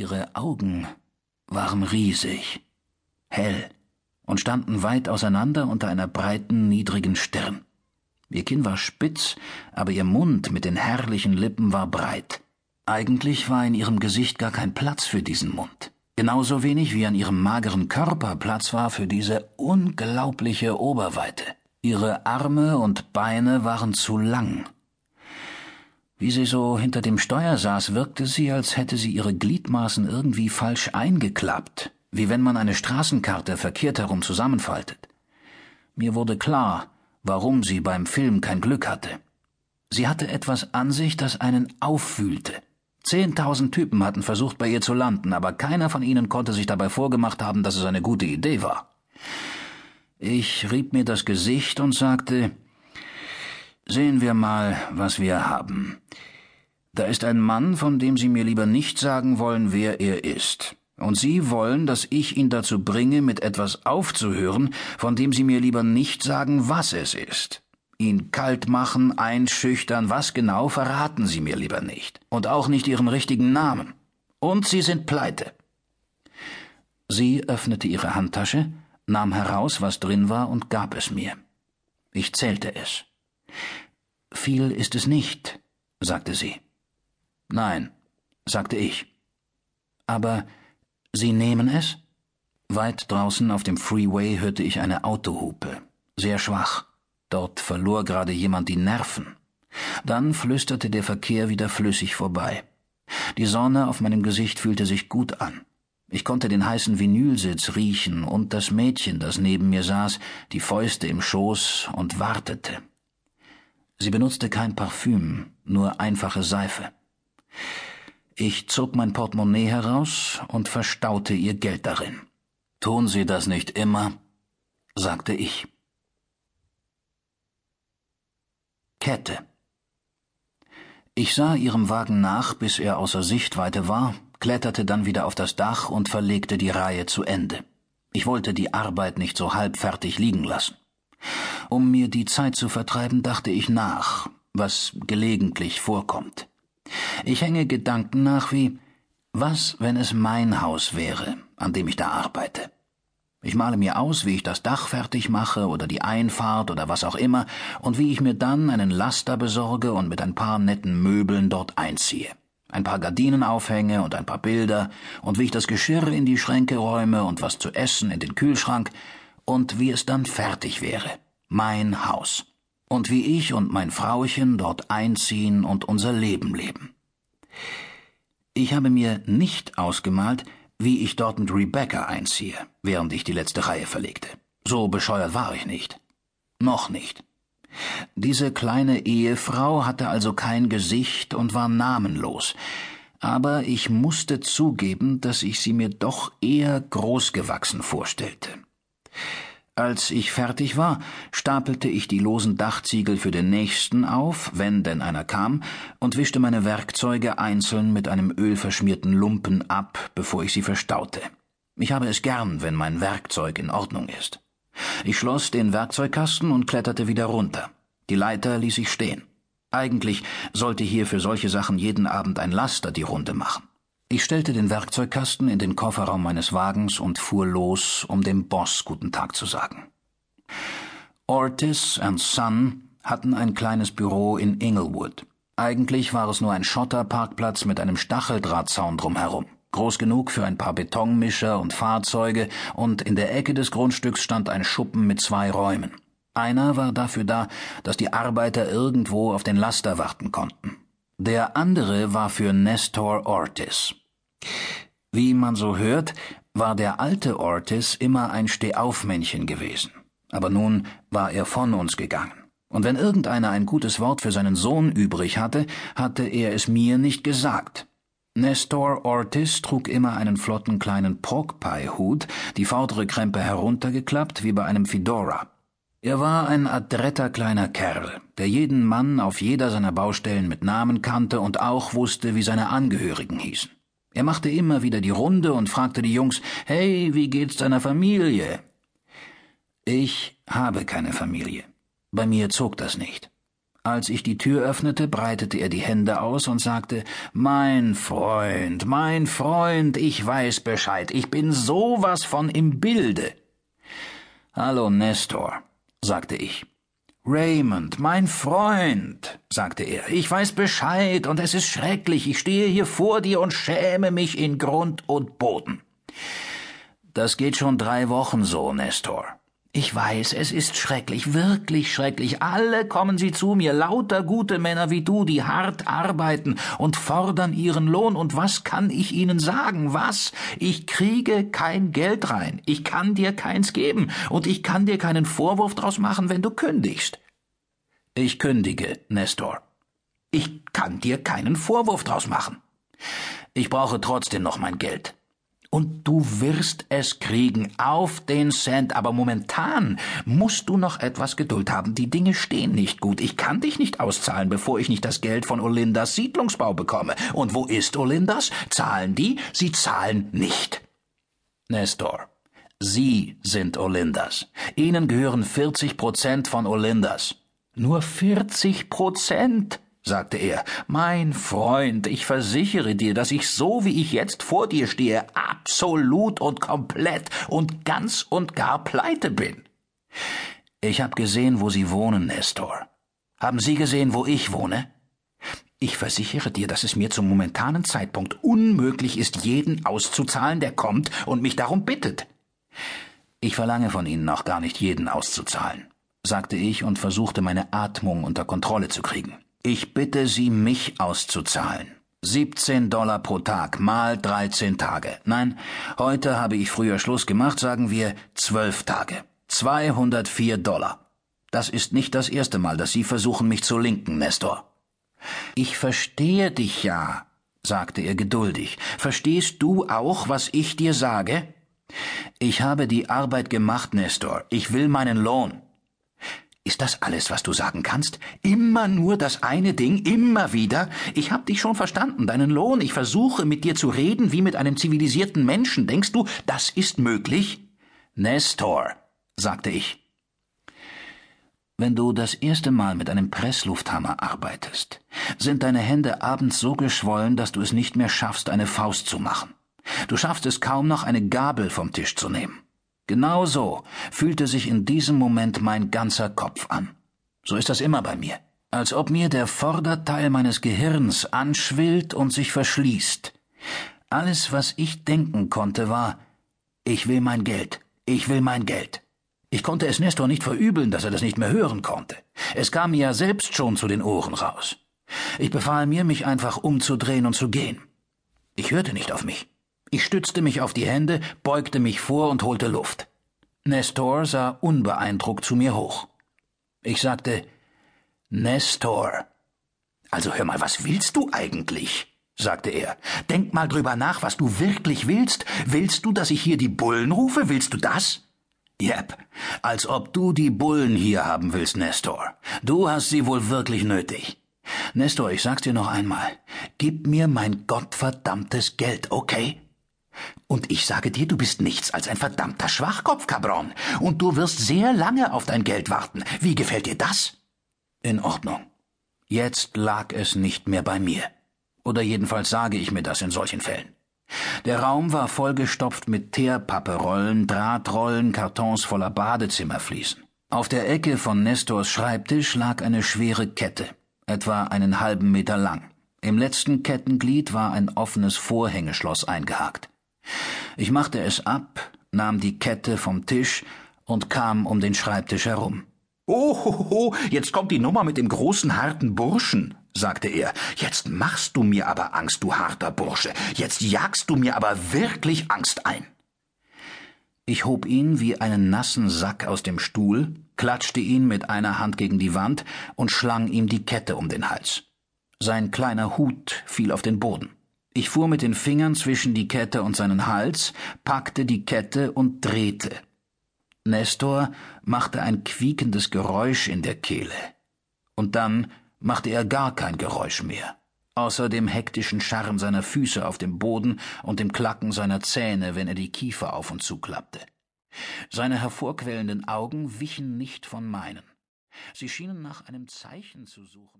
Ihre Augen waren riesig, hell und standen weit auseinander unter einer breiten, niedrigen Stirn. Ihr Kinn war spitz, aber ihr Mund mit den herrlichen Lippen war breit. Eigentlich war in ihrem Gesicht gar kein Platz für diesen Mund. Genauso wenig wie an ihrem mageren Körper Platz war für diese unglaubliche Oberweite. Ihre Arme und Beine waren zu lang. Wie sie so hinter dem Steuer saß, wirkte sie, als hätte sie ihre Gliedmaßen irgendwie falsch eingeklappt, wie wenn man eine Straßenkarte verkehrt herum zusammenfaltet. Mir wurde klar, warum sie beim Film kein Glück hatte. Sie hatte etwas an sich, das einen auffühlte. Zehntausend Typen hatten versucht, bei ihr zu landen, aber keiner von ihnen konnte sich dabei vorgemacht haben, dass es eine gute Idee war. Ich rieb mir das Gesicht und sagte, Sehen wir mal, was wir haben. Da ist ein Mann, von dem Sie mir lieber nicht sagen wollen, wer er ist. Und Sie wollen, dass ich ihn dazu bringe, mit etwas aufzuhören, von dem Sie mir lieber nicht sagen, was es ist. Ihn kalt machen, einschüchtern, was genau verraten Sie mir lieber nicht. Und auch nicht Ihren richtigen Namen. Und Sie sind pleite. Sie öffnete ihre Handtasche, nahm heraus, was drin war, und gab es mir. Ich zählte es. Viel ist es nicht, sagte sie. Nein, sagte ich. Aber Sie nehmen es? Weit draußen auf dem Freeway hörte ich eine Autohupe. Sehr schwach. Dort verlor gerade jemand die Nerven. Dann flüsterte der Verkehr wieder flüssig vorbei. Die Sonne auf meinem Gesicht fühlte sich gut an. Ich konnte den heißen Vinylsitz riechen und das Mädchen, das neben mir saß, die Fäuste im Schoß und wartete. Sie benutzte kein Parfüm, nur einfache Seife. Ich zog mein Portemonnaie heraus und verstaute ihr Geld darin. Tun Sie das nicht immer, sagte ich. Kette. Ich sah ihrem Wagen nach, bis er außer Sichtweite war, kletterte dann wieder auf das Dach und verlegte die Reihe zu Ende. Ich wollte die Arbeit nicht so halbfertig liegen lassen. Um mir die Zeit zu vertreiben, dachte ich nach, was gelegentlich vorkommt. Ich hänge Gedanken nach wie was, wenn es mein Haus wäre, an dem ich da arbeite? Ich male mir aus, wie ich das Dach fertig mache oder die Einfahrt oder was auch immer und wie ich mir dann einen Laster besorge und mit ein paar netten Möbeln dort einziehe ein paar Gardinen aufhänge und ein paar Bilder, und wie ich das Geschirr in die Schränke räume und was zu essen in den Kühlschrank, und wie es dann fertig wäre. Mein Haus. Und wie ich und mein Frauchen dort einziehen und unser Leben leben. Ich habe mir nicht ausgemalt, wie ich dort mit Rebecca einziehe, während ich die letzte Reihe verlegte. So bescheuert war ich nicht. Noch nicht. Diese kleine Ehefrau hatte also kein Gesicht und war namenlos, aber ich musste zugeben, dass ich sie mir doch eher großgewachsen vorstellte. Als ich fertig war, stapelte ich die losen Dachziegel für den nächsten auf, wenn denn einer kam, und wischte meine Werkzeuge einzeln mit einem ölverschmierten Lumpen ab, bevor ich sie verstaute. Ich habe es gern, wenn mein Werkzeug in Ordnung ist. Ich schloss den Werkzeugkasten und kletterte wieder runter. Die Leiter ließ ich stehen. Eigentlich sollte hier für solche Sachen jeden Abend ein Laster die Runde machen. Ich stellte den Werkzeugkasten in den Kofferraum meines Wagens und fuhr los, um dem Boss guten Tag zu sagen. Ortiz and Son hatten ein kleines Büro in Inglewood. Eigentlich war es nur ein Schotterparkplatz mit einem Stacheldrahtzaun drumherum groß genug für ein paar Betonmischer und Fahrzeuge, und in der Ecke des Grundstücks stand ein Schuppen mit zwei Räumen. Einer war dafür da, dass die Arbeiter irgendwo auf den Laster warten konnten. Der andere war für Nestor Ortiz. Wie man so hört, war der alte Ortiz immer ein Stehaufmännchen gewesen. Aber nun war er von uns gegangen. Und wenn irgendeiner ein gutes Wort für seinen Sohn übrig hatte, hatte er es mir nicht gesagt. Nestor Ortiz trug immer einen flotten kleinen Porkpie-Hut, die vordere Krempe heruntergeklappt wie bei einem Fedora. Er war ein adretter kleiner Kerl, der jeden Mann auf jeder seiner Baustellen mit Namen kannte und auch wusste, wie seine Angehörigen hießen. Er machte immer wieder die Runde und fragte die Jungs, Hey, wie geht's deiner Familie? Ich habe keine Familie. Bei mir zog das nicht. Als ich die Tür öffnete, breitete er die Hände aus und sagte Mein Freund, mein Freund, ich weiß Bescheid, ich bin sowas von im Bilde. Hallo, Nestor, sagte ich. Raymond, mein Freund, sagte er, ich weiß Bescheid und es ist schrecklich, ich stehe hier vor dir und schäme mich in Grund und Boden. Das geht schon drei Wochen so, Nestor. Ich weiß, es ist schrecklich, wirklich schrecklich. Alle kommen sie zu mir, lauter gute Männer wie du, die hart arbeiten und fordern ihren Lohn. Und was kann ich ihnen sagen? Was? Ich kriege kein Geld rein. Ich kann dir keins geben. Und ich kann dir keinen Vorwurf draus machen, wenn du kündigst. Ich kündige, Nestor. Ich kann dir keinen Vorwurf draus machen. Ich brauche trotzdem noch mein Geld. Und du wirst es kriegen, auf den Cent, aber momentan musst du noch etwas Geduld haben. Die Dinge stehen nicht gut. Ich kann dich nicht auszahlen, bevor ich nicht das Geld von Olindas Siedlungsbau bekomme. Und wo ist Olindas? Zahlen die? Sie zahlen nicht. Nestor, Sie sind Olindas. Ihnen gehören 40 Prozent von Olindas. Nur 40 Prozent sagte er, mein Freund, ich versichere dir, dass ich so wie ich jetzt vor dir stehe, absolut und komplett und ganz und gar pleite bin. Ich hab gesehen, wo Sie wohnen, Nestor. Haben Sie gesehen, wo ich wohne? Ich versichere dir, dass es mir zum momentanen Zeitpunkt unmöglich ist, jeden auszuzahlen, der kommt und mich darum bittet. Ich verlange von Ihnen auch gar nicht jeden auszuzahlen, sagte ich und versuchte meine Atmung unter Kontrolle zu kriegen. Ich bitte Sie, mich auszuzahlen. 17 Dollar pro Tag mal 13 Tage. Nein, heute habe ich früher Schluss gemacht, sagen wir 12 Tage. 204 Dollar. Das ist nicht das erste Mal, dass Sie versuchen, mich zu linken, Nestor. Ich verstehe dich ja, sagte er geduldig. Verstehst du auch, was ich dir sage? Ich habe die Arbeit gemacht, Nestor. Ich will meinen Lohn. Ist das alles, was du sagen kannst? Immer nur das eine Ding, immer wieder? Ich hab dich schon verstanden, deinen Lohn. Ich versuche mit dir zu reden wie mit einem zivilisierten Menschen. Denkst du, das ist möglich? Nestor, sagte ich. Wenn du das erste Mal mit einem Presslufthammer arbeitest, sind deine Hände abends so geschwollen, dass du es nicht mehr schaffst, eine Faust zu machen. Du schaffst es kaum noch, eine Gabel vom Tisch zu nehmen. Genau so fühlte sich in diesem Moment mein ganzer Kopf an. So ist das immer bei mir. Als ob mir der Vorderteil meines Gehirns anschwillt und sich verschließt. Alles, was ich denken konnte, war, ich will mein Geld, ich will mein Geld. Ich konnte es Nestor nicht verübeln, dass er das nicht mehr hören konnte. Es kam mir ja selbst schon zu den Ohren raus. Ich befahl mir, mich einfach umzudrehen und zu gehen. Ich hörte nicht auf mich. Ich stützte mich auf die Hände, beugte mich vor und holte Luft. Nestor sah unbeeindruckt zu mir hoch. Ich sagte Nestor. Also hör mal, was willst du eigentlich? sagte er. Denk mal drüber nach, was du wirklich willst. Willst du, dass ich hier die Bullen rufe? Willst du das? Jep, als ob du die Bullen hier haben willst, Nestor. Du hast sie wohl wirklich nötig. Nestor, ich sag's dir noch einmal. Gib mir mein gottverdammtes Geld, okay? Und ich sage dir, du bist nichts als ein verdammter Schwachkopf, Cabron. Und du wirst sehr lange auf dein Geld warten. Wie gefällt dir das? In Ordnung. Jetzt lag es nicht mehr bei mir. Oder jedenfalls sage ich mir das in solchen Fällen. Der Raum war vollgestopft mit Teerpapperollen, Drahtrollen, Kartons voller Badezimmerfliesen. Auf der Ecke von Nestors Schreibtisch lag eine schwere Kette, etwa einen halben Meter lang. Im letzten Kettenglied war ein offenes Vorhängeschloss eingehakt. Ich machte es ab, nahm die Kette vom Tisch und kam um den Schreibtisch herum. Oh, jetzt kommt die Nummer mit dem großen harten Burschen, sagte er. Jetzt machst du mir aber Angst, du harter Bursche. Jetzt jagst du mir aber wirklich Angst ein. Ich hob ihn wie einen nassen Sack aus dem Stuhl, klatschte ihn mit einer Hand gegen die Wand und schlang ihm die Kette um den Hals. Sein kleiner Hut fiel auf den Boden. Ich fuhr mit den Fingern zwischen die Kette und seinen Hals, packte die Kette und drehte. Nestor machte ein quiekendes Geräusch in der Kehle. Und dann machte er gar kein Geräusch mehr, außer dem hektischen Scharren seiner Füße auf dem Boden und dem Klacken seiner Zähne, wenn er die Kiefer auf und zuklappte. Seine hervorquellenden Augen wichen nicht von meinen. Sie schienen nach einem Zeichen zu suchen.